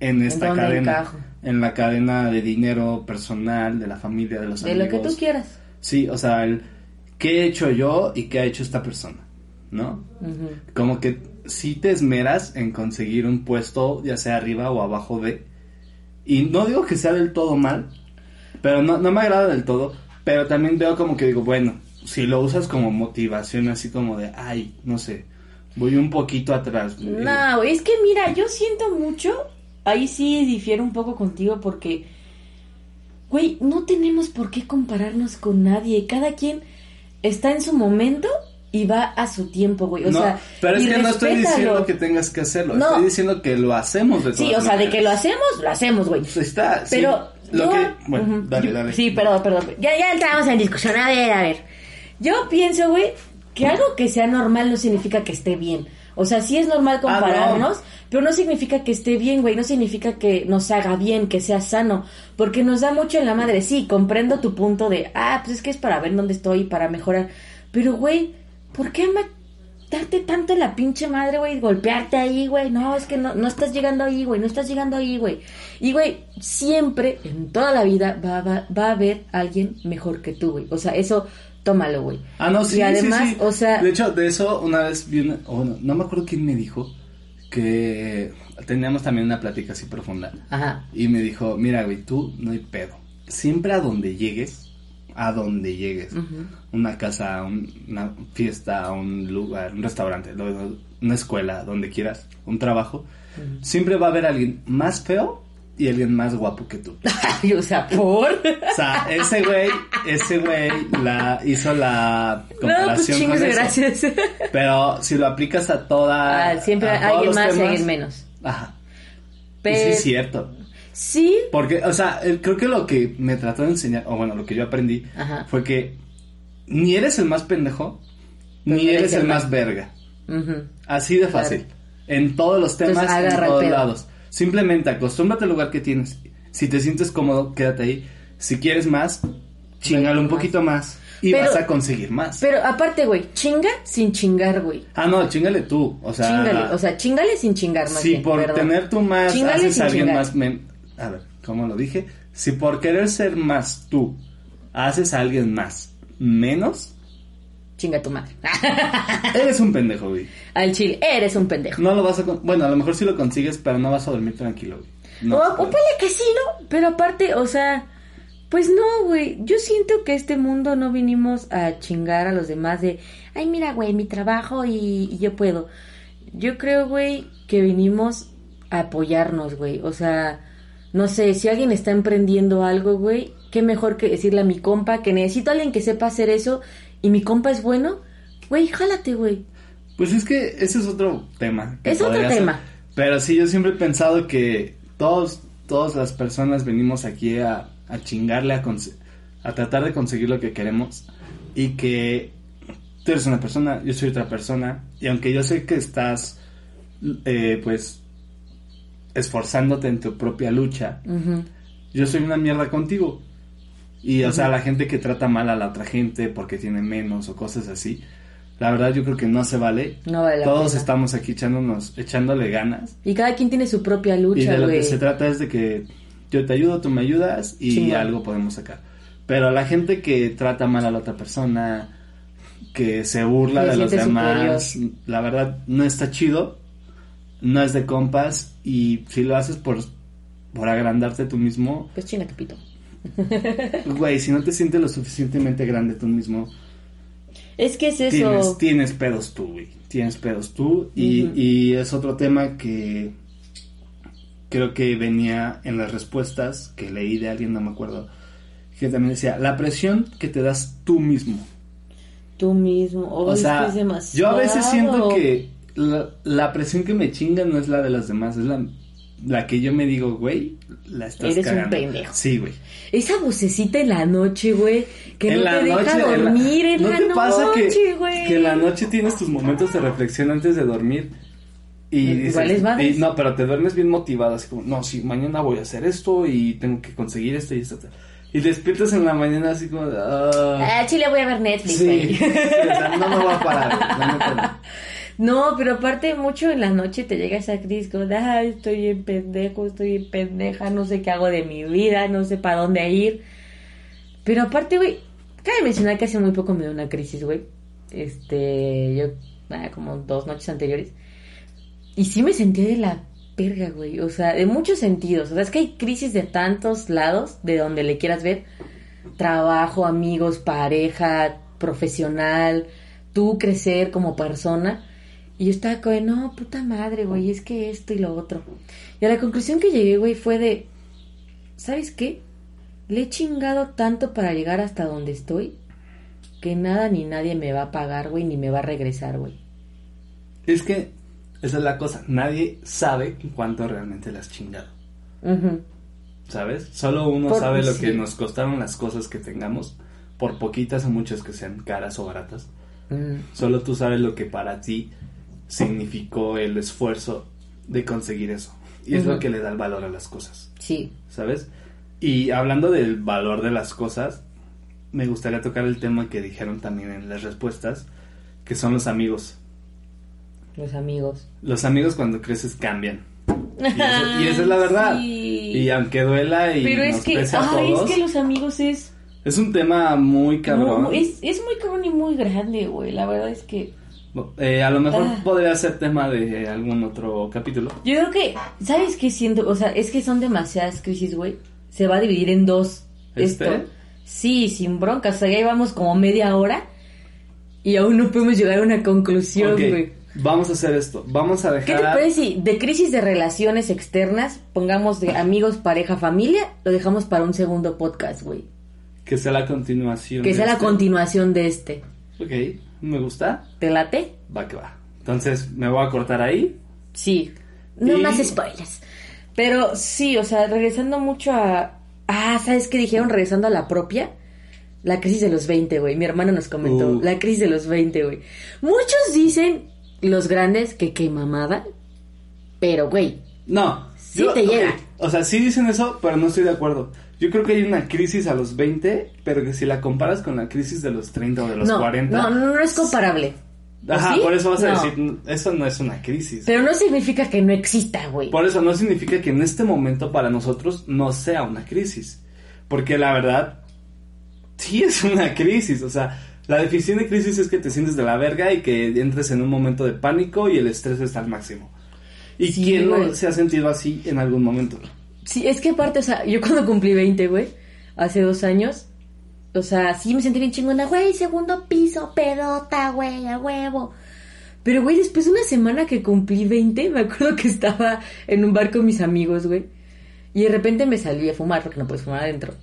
en esta cadena. encajo. En la cadena de dinero personal, de la familia, de los De amigos. lo que tú quieras. Sí, o sea, el qué he hecho yo y qué ha hecho esta persona, ¿no? Como que si te esmeras en conseguir un puesto, ya sea arriba o abajo de. Y no digo que sea del todo mal, pero no, no me agrada del todo. Pero también veo como que digo, bueno, si lo usas como motivación, así como de, ay, no sé, voy un poquito atrás. No, es que mira, yo siento mucho, ahí sí difiero un poco contigo porque, güey, no tenemos por qué compararnos con nadie, cada quien está en su momento y va a su tiempo, güey, o no, sea, pero es que no estoy diciendo que tengas que hacerlo, No. estoy diciendo que lo hacemos de todas Sí, o sea, de que lo hacemos, lo hacemos, güey. Pues está, sí, Pero lo yo- que, bueno, dale, Yo- dale. Sí, perdón, perdón. Ya, ya entramos en discusión. A ver, a ver. Yo pienso, güey, que algo que sea normal no significa que esté bien. O sea, sí es normal Ah, no. compararnos, pero no significa que esté bien, güey. No significa que nos haga bien, que sea sano. Porque nos da mucho en la madre. Sí, comprendo tu punto de, ah, pues es que es para ver dónde estoy y para mejorar. Pero, güey, ¿por qué ma- darte tanto en la pinche madre, güey? Golpearte ahí, güey. No, es que no, no estás llegando ahí, güey. No estás llegando ahí, güey. Y, güey, siempre, en toda la vida, va, va, va a haber alguien mejor que tú, güey. O sea, eso, tómalo, güey. Ah, no, sí, Y además, sí, sí. o sea... De hecho, de eso una vez vi una... o bueno, no me acuerdo quién me dijo que teníamos también una plática así profunda. Ajá. Y me dijo, mira, güey, tú no hay pedo. Siempre a donde llegues, a donde llegues. Una casa, un- una fiesta, un lugar, un restaurante, una escuela, donde quieras, un trabajo. Siempre va a haber alguien más feo y alguien más guapo que tú. <laughs> Ay, o sea, ¿por? O sea, ese güey, ese güey la hizo la No, pues comparación chingos con eso. gracias. <laughs> Pero si lo aplicas a toda Ah, siempre a alguien más y alguien menos. Ajá. Pero... Y sí es cierto. Sí. Porque, o sea, creo que lo que me trató de enseñar, o bueno, lo que yo aprendí, Ajá. fue que ni eres el más pendejo, Pero ni eres el más verga. Así de fácil. En todos los temas, Entonces, en todos lados. Simplemente acostúmbrate al lugar que tienes. Si te sientes cómodo, quédate ahí. Si quieres más, chingalo un poquito más. Y Pero- vas a conseguir más. Pero aparte, güey, chinga sin chingar, güey. ah, no, chingale tú. O sea, Chingale, o sea, chingale sin chingar más si bien, por perdón. tener tú más Chingale haces sin a alguien chingar. más men- a ver cómo lo dije si por querer ser más tú haces a alguien más menos Chinga tu madre. <laughs> eres un pendejo güey Al chile, eres un pendejo. no lo vas a con- bueno a lo mejor sí lo consigues pero no vas a dormir tranquilo güey no, o, puede. que sí, ¿no? Pero aparte, o sea, pues no, güey. Yo siento que este mundo no vinimos a chingar a los demás de, ay, mira, güey, mi trabajo y, y yo puedo. Yo creo, güey, que vinimos apoyarnos, güey. O sea, no sé, si alguien está emprendiendo algo, güey, qué mejor que decirle a mi compa que necesito a alguien que sepa hacer eso y mi compa es bueno, güey, jálate, güey. Pues es que ese es otro tema. Es otro ser. tema. Pero sí, yo siempre he pensado que todos, todas las personas venimos aquí a, a chingarle, a, a tratar de conseguir lo que queremos. Y que tú eres una persona, yo soy otra persona. Y aunque yo sé que estás, eh, pues, esforzándote en tu propia lucha, yo soy una mierda contigo. Y, o sea, la gente que trata mal a la otra gente porque tiene menos o cosas así, la verdad yo creo que no se vale. No vale la Todos pena. estamos aquí echándonos, echándole ganas. Y cada quien tiene su propia y lucha, de lo que se trata es de que yo te ayudo, tú me ayudas y algo podemos sacar. Pero la gente que trata mal a la otra persona, que se burla de los demás, la verdad no está chido, no es de compas y si lo haces por, por agrandarte tú mismo, Pues china, capito. Güey, si no te sientes lo suficientemente grande tú mismo, Es que es eso. tienes, tienes pedos tú, güey. Tienes pedos tú. Y, es otro tema que creo que venía en las respuestas que leí de alguien, no me acuerdo. Que también decía, la presión que te das tú mismo. Tú mismo. Oh, o sea, que es demasiado. yo a veces siento que la, la presión que me chinga no es la de las demás, es la, la que yo me digo, güey, la estás Eres un cagando. pendejo. Sí, güey. Esa vocecita en la noche, güey, que En no te deja noche, en la- dormir en ¿No la te pasa que, noche, güey. que en la noche tienes tus momentos de reflexión antes de dormir? Y dices, y no, pero te duermes bien motivado, así como, no, sí, mañana voy a hacer esto y tengo que conseguir esto y esto. Y despiertas en la mañana así como, ah, Ah, chile, voy a ver Netflix, sí, güey. <laughs> sí, o sea, no me voy a parar, la <laughs> neta no. Pero aparte mucho en la noche te llega esa crisis como, ay, estoy en pendejo, estoy en pendeja, no sé qué hago de mi vida, no sé para dónde ir. Pero aparte, güey, cabe mencionar que hace muy poco me dio una crisis, güey. Este, yo, ah, como dos noches anteriores. Y sí me sentí de la verga, güey. O sea, de muchos sentidos. O sea, es que hay crisis de tantos lados, de donde le quieras ver. Trabajo, amigos, pareja, profesional, tú crecer como persona. Y yo estaba como, no, puta madre, güey, es que esto y lo otro. Y a la conclusión que llegué, güey, fue de, ¿sabes qué? Le he chingado tanto para llegar hasta donde estoy que nada ni nadie me va a pagar, güey, ni me va a regresar, güey. Es que esa es la cosa, nadie sabe cuánto realmente le has chingado. ¿sabes? Solo uno Por- sabe lo sí. que nos costaron las cosas que tengamos, por poquitas o muchas que sean caras o baratas. Mm. Solo tú sabes lo que para ti significó el esfuerzo de conseguir eso. Y es lo que le da el valor a las cosas, Sí. ¿sabes? Y hablando del valor de las cosas, me gustaría tocar el tema que dijeron también en las respuestas, que son los amigos. Los amigos. Los amigos cuando creces cambian. Y, eso- y esa es la <laughs> verdad. Sí. Y aunque duela y Pero nos es que, pese a ay, todos, es que los amigos es, es un tema muy cabrón. es, es muy cabrón y muy grande, güey. La verdad es que Eh, a lo mejor Ah. podría ser tema de algún otro capítulo. Yo creo que, ¿sabes qué siento? O sea, es que son demasiadas crisis, güey. Se va a dividir en dos. ¿Este? Esto. Sí, sin broncas. O sea, ya llevamos como media hora y aún no podemos llegar a una conclusión, güey. vamos a hacer esto. Vamos a dejar. ¿Qué te parece si de crisis de relaciones externas pongamos de amigos, pareja, familia? Lo dejamos para un segundo podcast, güey. Que sea la continuación. Que sea la este. continuación de este. Ok, me gusta. ¿Te late? Va que va. Entonces me voy a cortar ahí. Sí. No Y- más spoilers. Pero sí, o sea, regresando mucho a... Ah, ¿sabes qué dijeron? Regresando a la propia. La crisis de los 20, güey. Mi hermano nos comentó. Uh. La crisis de los 20, güey. Muchos dicen, los grandes, que qué mamada. Pero, güey, No. Sí te llega. O sea, sí dicen eso, pero no estoy de acuerdo. Yo creo que hay una crisis a los 20, pero que si la comparas con la crisis de los 30 o de los no, 40. no, no, no es comparable. ¿O Ajá, sí? por eso vas a decir, eso no es una crisis. Pero no significa que no exista, güey. Por eso no significa que en este momento para nosotros no sea una crisis. Porque la verdad, sí es una crisis. O sea, la definición de crisis es que te sientes de la verga y que entres en un momento de pánico y el estrés está al máximo. ¿Y Sí, quién no se ha sentido así en algún momento? Sí, es que aparte, o sea, yo cuando cumplí 20, güey, hace dos años, o sea, sí me sentí bien chingona, güey, segundo piso, pedota, güey, a huevo. Pero, güey, después de una semana que cumplí 20, me acuerdo que estaba en un bar con mis amigos, güey. Y de repente me salí a fumar porque no puedes fumar adentro.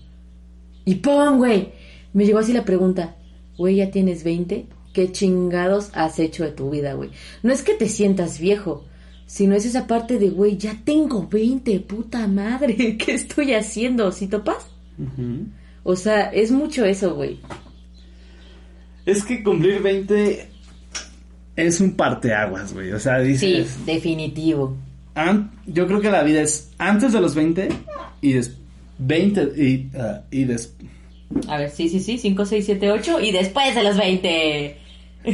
Y ¡pum, güey! Me llegó así la pregunta, güey, ¿ya tienes 20? ¿Qué chingados has hecho de tu vida, güey? No es que te sientas viejo, sino es esa parte de, güey, ya tengo 20, puta madre, <laughs> ¿qué estoy haciendo? ¿Sí topas? Ujú. O sea, es mucho eso, güey. Es que cumplir 20 es un parteaguas, güey. O sea, Sí, dices. definitivo. an- yo creo que la vida es antes de los 20 y des 20 y, ah, y des A ver, sí, sí, sí, 5, 6, 7, 8 y después de los 20. <laughs>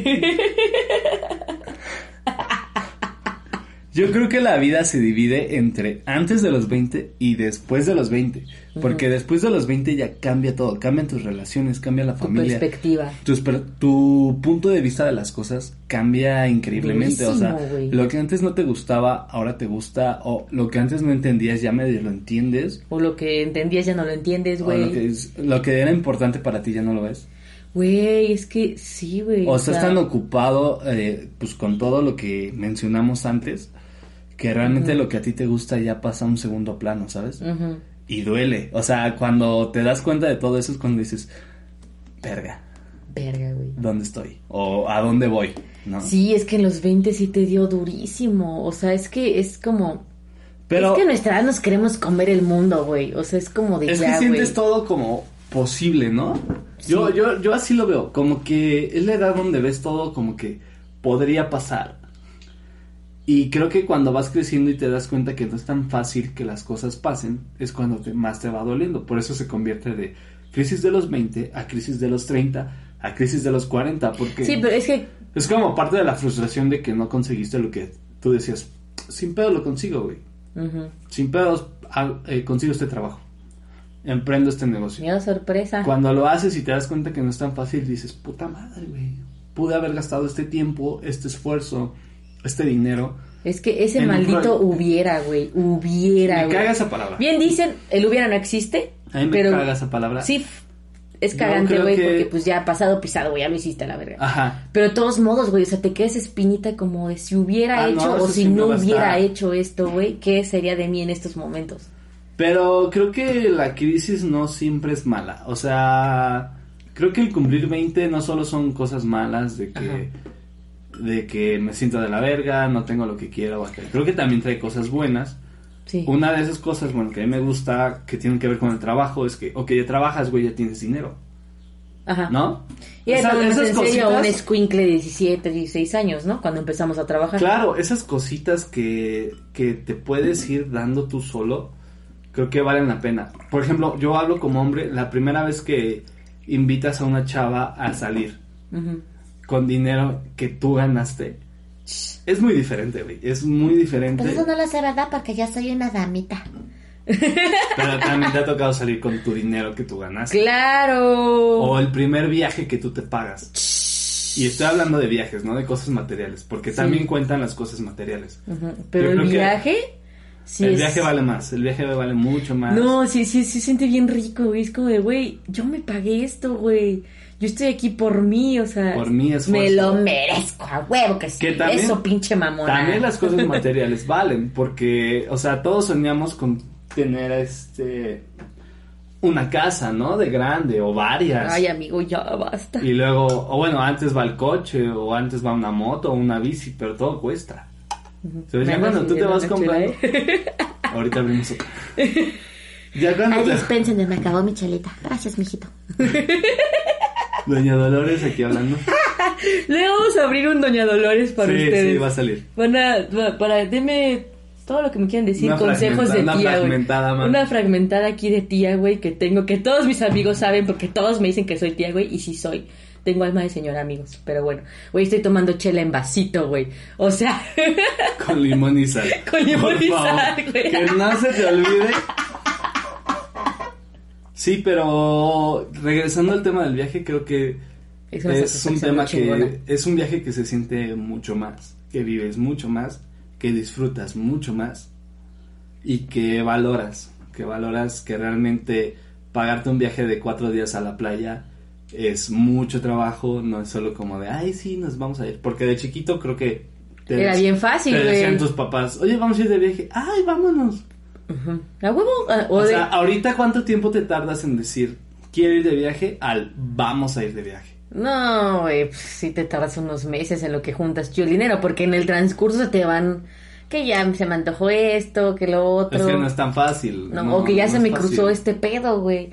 Yo creo que la vida se divide entre antes de los 20 y después de los 20. Porque después de los 20 ya cambia todo. Cambian tus relaciones, cambia la Tu familia. perspectiva. tus per- tu punto de vista de las cosas cambia increíblemente. o sea, Durísimo, güey. lo que antes no te gustaba, ahora te gusta. O lo que antes no entendías, ya medio lo entiendes. O lo que entendías ya no lo entiendes, O lo que, güey. es- lo que era importante para ti ya no lo ves. Güey, es que sí, güey. O estás sea, tan ocupado eh, pues con todo lo que mencionamos antes que realmente lo que a ti te gusta ya pasa a un segundo plano, ¿sabes? Y duele. O sea, cuando te das cuenta de todo eso es cuando dices, verga, Verga, güey. ¿dónde estoy? O ¿a dónde voy? ¿No? Sí, es que en los 20 sí te dio durísimo. O sea, es que es como. Pero es que a nuestra edad nos queremos comer el mundo, güey. O sea, es como de es que sientes todo como posible, ¿no? Yo, yo, yo así lo veo, como que es la edad donde ves todo como que podría pasar. Y creo que cuando vas creciendo y te das cuenta que no es tan fácil que las cosas pasen, es cuando te- más te va doliendo. Por eso se convierte de crisis de los 20 a crisis de los 30 a crisis de los 40, porque Sí, pero es que. es como parte de la frustración de que no conseguiste lo que tú decías. Sin pedo lo consigo, güey. Sin pedos eh, consigo este trabajo. Emprendo este negocio. Miedo sorpresa. Cuando lo haces y te das cuenta que no es tan fácil, dices, puta madre, güey. Pude haber gastado este tiempo, este esfuerzo, este dinero. Es que ese un maldito hubiera, güey. Hubiera, Me güey. caga esa palabra. Bien dicen, el hubiera no existe. A mí me pero caga esa palabra. Sí, es cagante, güey, que- porque pues ya pasado pisado, güey, ya lo hiciste a la verga. Ajá. Pero de todos modos, güey, o sea, te queda esa espinita como de si hubiera Ah, no, hecho o si no hubiera hecho esto, güey, ¿qué sería de mí en estos momentos? Pero creo que la crisis no siempre es mala. O sea, creo que el cumplir 20 no solo son cosas malas de que de que me siento de la verga, no tengo lo que quiero. o que- Creo que también trae cosas buenas. Sí. Una de esas cosas, bueno, que a mí me gusta, que tienen que ver con el trabajo, es que, ok, ya trabajas, güey, ya tienes dinero, Ajá. ¿no? Y Esa- esas serio un cositas- escuincle de 17, 16 años, ¿no? Cuando empezamos a trabajar. Claro, esas cositas que, que te puedes ir dando tú solo, creo que valen la pena. Por ejemplo, yo hablo como hombre, la primera vez que invitas a una chava a salir Ujú. Con dinero que tú ganaste, es muy diferente, güey, es muy diferente. Pues eso no lo sé, ¿verdad? Porque yo soy una damita. Pero también te ha tocado salir con tu dinero que tú ganaste. Claro. O el primer viaje que tú te pagas. Y estoy hablando de viajes, no de cosas materiales, porque también cuentan las cosas materiales. Pero Yo el viaje... sí el es- viaje vale más, el viaje vale mucho más. No, sí, sí, sí siente bien rico, güey. Es como de, güey, yo me pagué esto, güey. Yo estoy aquí por mí, o sea. Por mi esfuerzo. Me lo merezco, a huevo que sí. También- Eso, pinche mamona. También las cosas <laughs> materiales valen, porque, o sea, todos soñamos con tener este una casa, ¿no? De grande o varias. Ay, amigo, ya basta. Y luego, o bueno, antes va el coche, o antes va una moto, o una bici, pero todo cuesta. Entonces, ya cuando tú te vas comprando. ¿eh? <laughs> Ahorita abrimos otra. <laughs> Ya cuando Ay, te- dispénsenme, me acabó mi chelita. Gracias, mijito. Doña Dolores aquí hablando. <laughs> Le vamos a abrir un Doña Dolores para sí, ustedes. sí, va a salir. Van a, va- para, deme todo lo que me quieran decir, Una consejos de una tía, güey. fragmentada, man. Una fragmentada aquí de tía, güey, que tengo, que todos mis amigos saben, porque todos me dicen que soy tía, güey, y sí soy. Tengo alma de señora, amigos. Pero bueno, güey, estoy tomando chela en vasito, güey. O sea, <laughs> Con limón y sal. Con limón Por y favor, sal, güey. Que no se te olvide. Sí, pero regresando al tema del viaje, creo que Es un tema chingona. que es un viaje que se siente mucho más, que vives mucho más, que disfrutas mucho más y que valoras, que valoras que realmente pagarte un viaje de cuatro días a la playa es mucho trabajo, no es solo como de, ay, sí, nos vamos a ir. Porque de chiquito creo que... te Era bien fácil, Te decían tus papás, oye, vamos a ir de viaje. Ay, vámonos. Ujú. ¿A huevo? Ah, O, O, de- sea, ahorita cuánto tiempo te tardas en decir, quiero ir de viaje al vamos a ir de viaje. No, güey, pues sí te tardas unos meses en lo que juntas el dinero, porque en el transcurso te van, que ya se me antojó esto, que lo otro. Es que no es tan fácil. No, o que ya no se me fácil. cruzó este pedo, güey.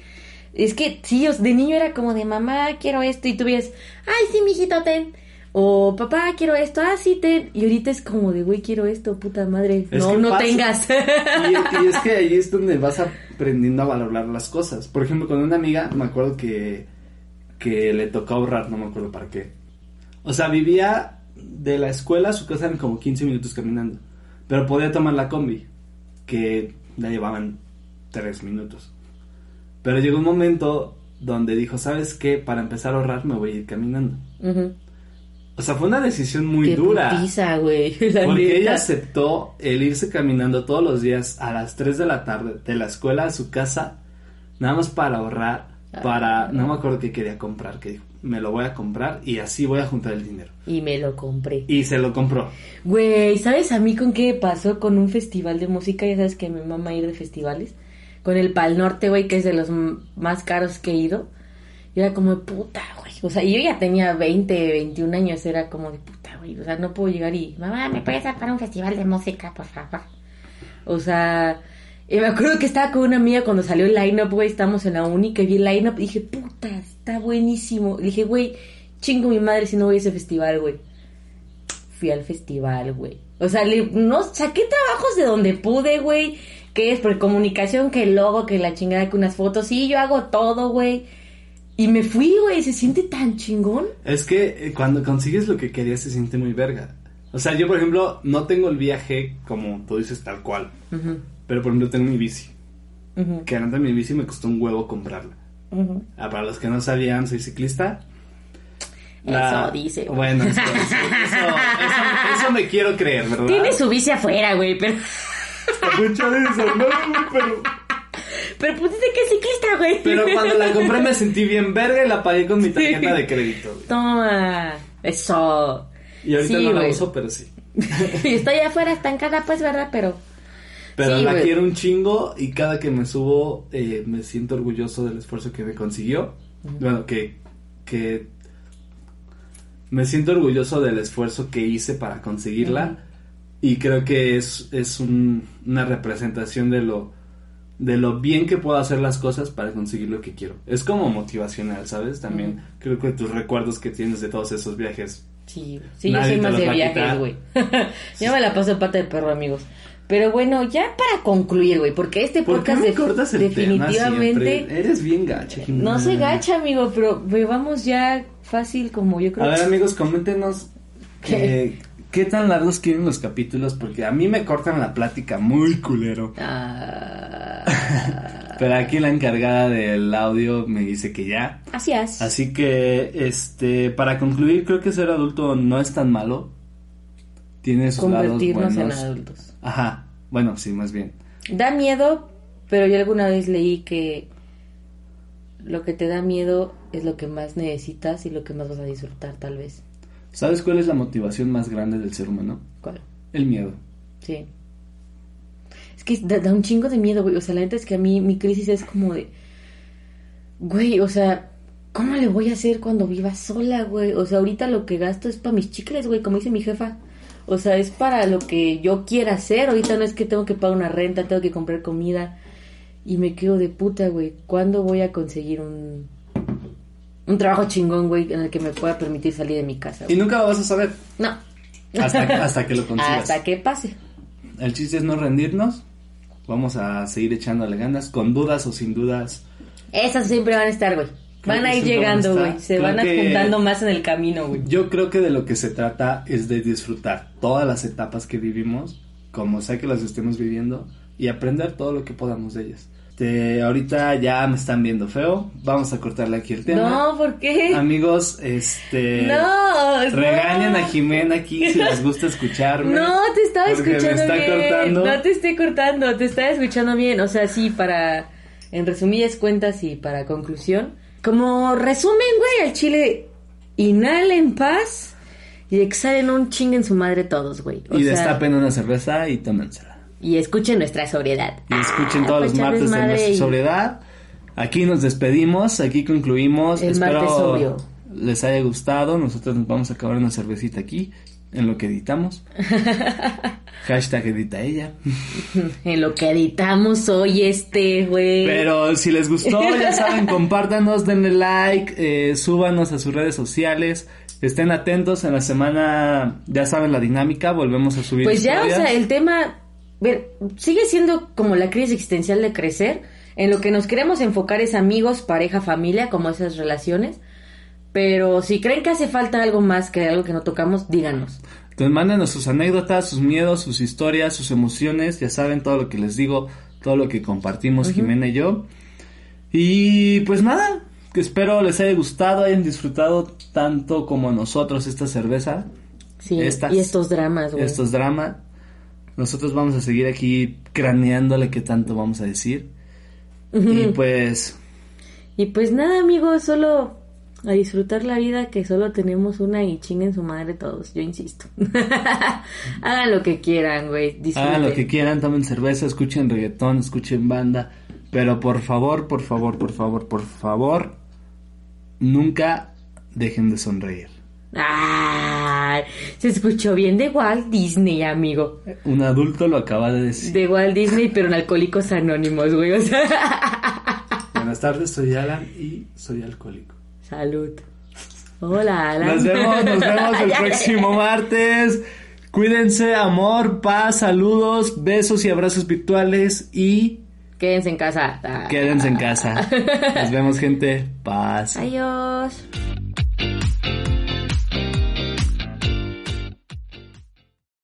Es que sí, de niño era como de mamá, quiero esto, y tú veías, ay, sí, mijito, ten. O papá, quiero esto, ah, sí, ten. Y ahorita es como de, güey, quiero esto, puta madre. Es no, no pasa. tengas. Y, y es que ahí es donde vas aprendiendo a valorar las cosas. Por ejemplo, con una amiga, me acuerdo que, que le tocó ahorrar, no me acuerdo para qué. O sea, vivía de la escuela a su casa eran como 15 minutos caminando. Pero podía tomar la combi, que la llevaban 3 minutos. Pero llegó un momento donde dijo, ¿sabes qué? Para empezar a ahorrar me voy a ir caminando. Ujú. O sea, fue una decisión muy Qué dura. putiza, güey. <laughs> la Porque neta. ella aceptó el irse caminando todos los días a las 3 de la tarde de la escuela a su casa, nada más para ahorrar, para, Ah. no me acuerdo qué quería comprar, que dijo, me lo voy a comprar y así voy a juntar el dinero. Y me lo compré. Y se lo compró. Güey, ¿sabes a mí con qué pasó con un festival de música? Ya sabes que me mama ir de festivales. Con el Pal Norte, güey, que es de los más caros que he ido. Y era como de puta, güey. O sea, yo ya tenía 20, 21 años. Era como de puta, güey. O sea, no puedo llegar y... Mamá, ¿me puedes dar para un festival de música, por favor? O sea... y me acuerdo que estaba con una amiga cuando salió el line-up, güey. Estábamos en la que vi el line-up. Y dije, puta, está buenísimo. Dije, güey, chingo mi madre si no voy a ese festival, güey. Fui al festival, güey. O sea, le- no, saqué trabajos de donde pude, güey. Que es por comunicación, que el logo, que la chingada, que unas fotos. Sí, yo hago todo, güey. Y me fui, güey. Se siente tan chingón. Es que eh, cuando consigues lo que querías se siente muy verga. O sea, yo por ejemplo no tengo el viaje como tú dices tal cual, pero por ejemplo tengo mi bici. ujú, Que antes mi bici me costó un huevo comprarla. Ah, para los que no sabían, soy ciclista. Eso dice, güey. Bueno, eso, eso, eso- eso me quiero creer, ¿verdad? Tiene su bici afuera, güey, pero... Mucho de eso, no, pero... Pero dice que es ciclista, güey. Pero cuando la compré me sentí bien verga y la pagué con mi tarjeta de crédito. güey. Toma. Eso. Y ahorita Sí, no la uso, pero sí. <laughs> Y estoy afuera estancada, pues, ¿verdad? Pero... Pero Sí, la güey. quiero un chingo y cada que me subo eh, me siento orgulloso del esfuerzo que me consiguió. Bueno, que, que me siento orgulloso del esfuerzo que hice para conseguirla y creo que es, es un- una representación de lo de lo bien que puedo hacer las cosas para conseguir lo que quiero. Es como motivacional, ¿sabes? También creo que tus recuerdos que tienes de todos esos viajes. Sí, sí, yo soy más de viajes, güey. <laughs> <laughs> yo me la paso pata de perro, amigos. Pero bueno, ya para concluir, güey, porque este ¿Por podcast me de- cortas el definitivamente... Eres bien gacha, Jimena. No soy gacha, amigo, pero güey, vamos ya fácil como yo creo. A ver, amigos, coméntenos <laughs> ¿Qué? Qué, tan largos quieren los capítulos, porque a mí me cortan la plática muy culero. Ah, <laughs> Pero aquí la encargada del audio me dice que ya. así es. Así que, este, para concluir, creo que ser adulto no es tan malo. Tiene sus lados Convertirnos en buenos. adultos. Ajá, bueno, sí, más bien. Da miedo, pero yo alguna vez leí que lo que te da miedo es lo que más necesitas y lo que más vas a disfrutar, tal vez. ¿Sabes cuál es la motivación más grande del ser humano? ¿Cuál? El miedo. Sí. Es que da, da un chingo de miedo, güey. O sea, la neta es que a mí mi crisis es como de... Güey, o sea, ¿cómo le voy a hacer cuando viva sola, güey? O sea, ahorita lo que gasto es para mis chicles, güey, como dice mi jefa. O sea, es para lo que yo quiera hacer. Ahorita no es que tengo que pagar una renta, tengo que comprar comida. Y me quedo de puta, güey. ¿Cuándo voy a conseguir un... Un trabajo chingón, güey, en el que me pueda permitir salir de mi casa? Y güey? nunca lo vas a saber No. hasta, <laughs> hasta que lo consigas. Hasta que pase. El chiste es no rendirnos. Vamos a seguir echándole ganas, con dudas o sin dudas. Esas siempre van a estar, güey. Creo Van a ir llegando, güey. Se Creo van adjuntando más en el camino, güey. Yo creo que de lo que se trata es de disfrutar todas las etapas que vivimos, como sea que las estemos viviendo, y aprender todo lo que podamos de ellas. Este, ahorita ya me están viendo feo. Vamos a cortarle aquí el tema. No, ¿por qué? Amigos, este. No, Regañen no. a Jimena aquí si les gusta escucharme. No, te estaba porque me escuchando está bien. cortando. No te estoy cortando, te estaba escuchando bien. O sea, sí, para, en resumidas cuentas y para conclusión, Como resumen, güey, al chile, inhalen en paz y exhalen un ching en su madre todos, güey. O y sea, destapen una cerveza y tómensela. Y escuchen nuestra sobriedad. Y escuchen Ah, todos los martes de nuestra y- sobriedad. Aquí nos despedimos, aquí concluimos. El Espero martes les haya gustado. Nosotros nos vamos a acabar una cervecita aquí, en lo que editamos. <laughs> Hashtag edita ella. <laughs> En lo que editamos hoy este, güey. Pero si les gustó, ya <laughs> saben, compártanos, denle like, eh, súbanos a sus redes sociales. Estén atentos en la semana, ya saben la dinámica, volvemos a subir. Pues ya, o sea, el tema sigue siendo como la crisis existencial de crecer. En lo que nos queremos enfocar es amigos, pareja, familia, como esas relaciones. Pero si creen que hace falta algo más que algo que no tocamos, díganos. Entonces mándenos sus anécdotas, sus miedos, sus historias, sus emociones, ya saben todo lo que les digo, todo lo que compartimos Jimena y yo. Y pues nada, que espero les haya gustado, hayan disfrutado tanto como nosotros esta cerveza, Sí, Estas- y estos dramas, güey. estos dramas. Nosotros vamos a seguir aquí craneándole qué tanto vamos a decir. Y pues Y pues nada, amigos, solo a disfrutar la vida que solo tenemos una y chinguen su madre todos, yo insisto. <laughs> Hagan lo que quieran, güey. Hagan lo que quieran, tomen cerveza, escuchen reggaetón, escuchen banda. Pero por favor, por favor, por favor, por favor, nunca dejen de sonreír. Ay, se escuchó bien de Walt Disney, amigo. Un adulto lo acaba de decir. De Walt Disney, pero en Alcohólicos Anónimos, güey. O sea, Buenas tardes, soy Alan y soy alcohólico. salud. Hola, Alan. Nos vemos, nos vemos el <laughs> próximo martes. Cuídense, amor, paz, saludos, besos y abrazos virtuales y Quédense en casa. Quédense en casa. <laughs> Nos vemos, gente. Paz. Adiós.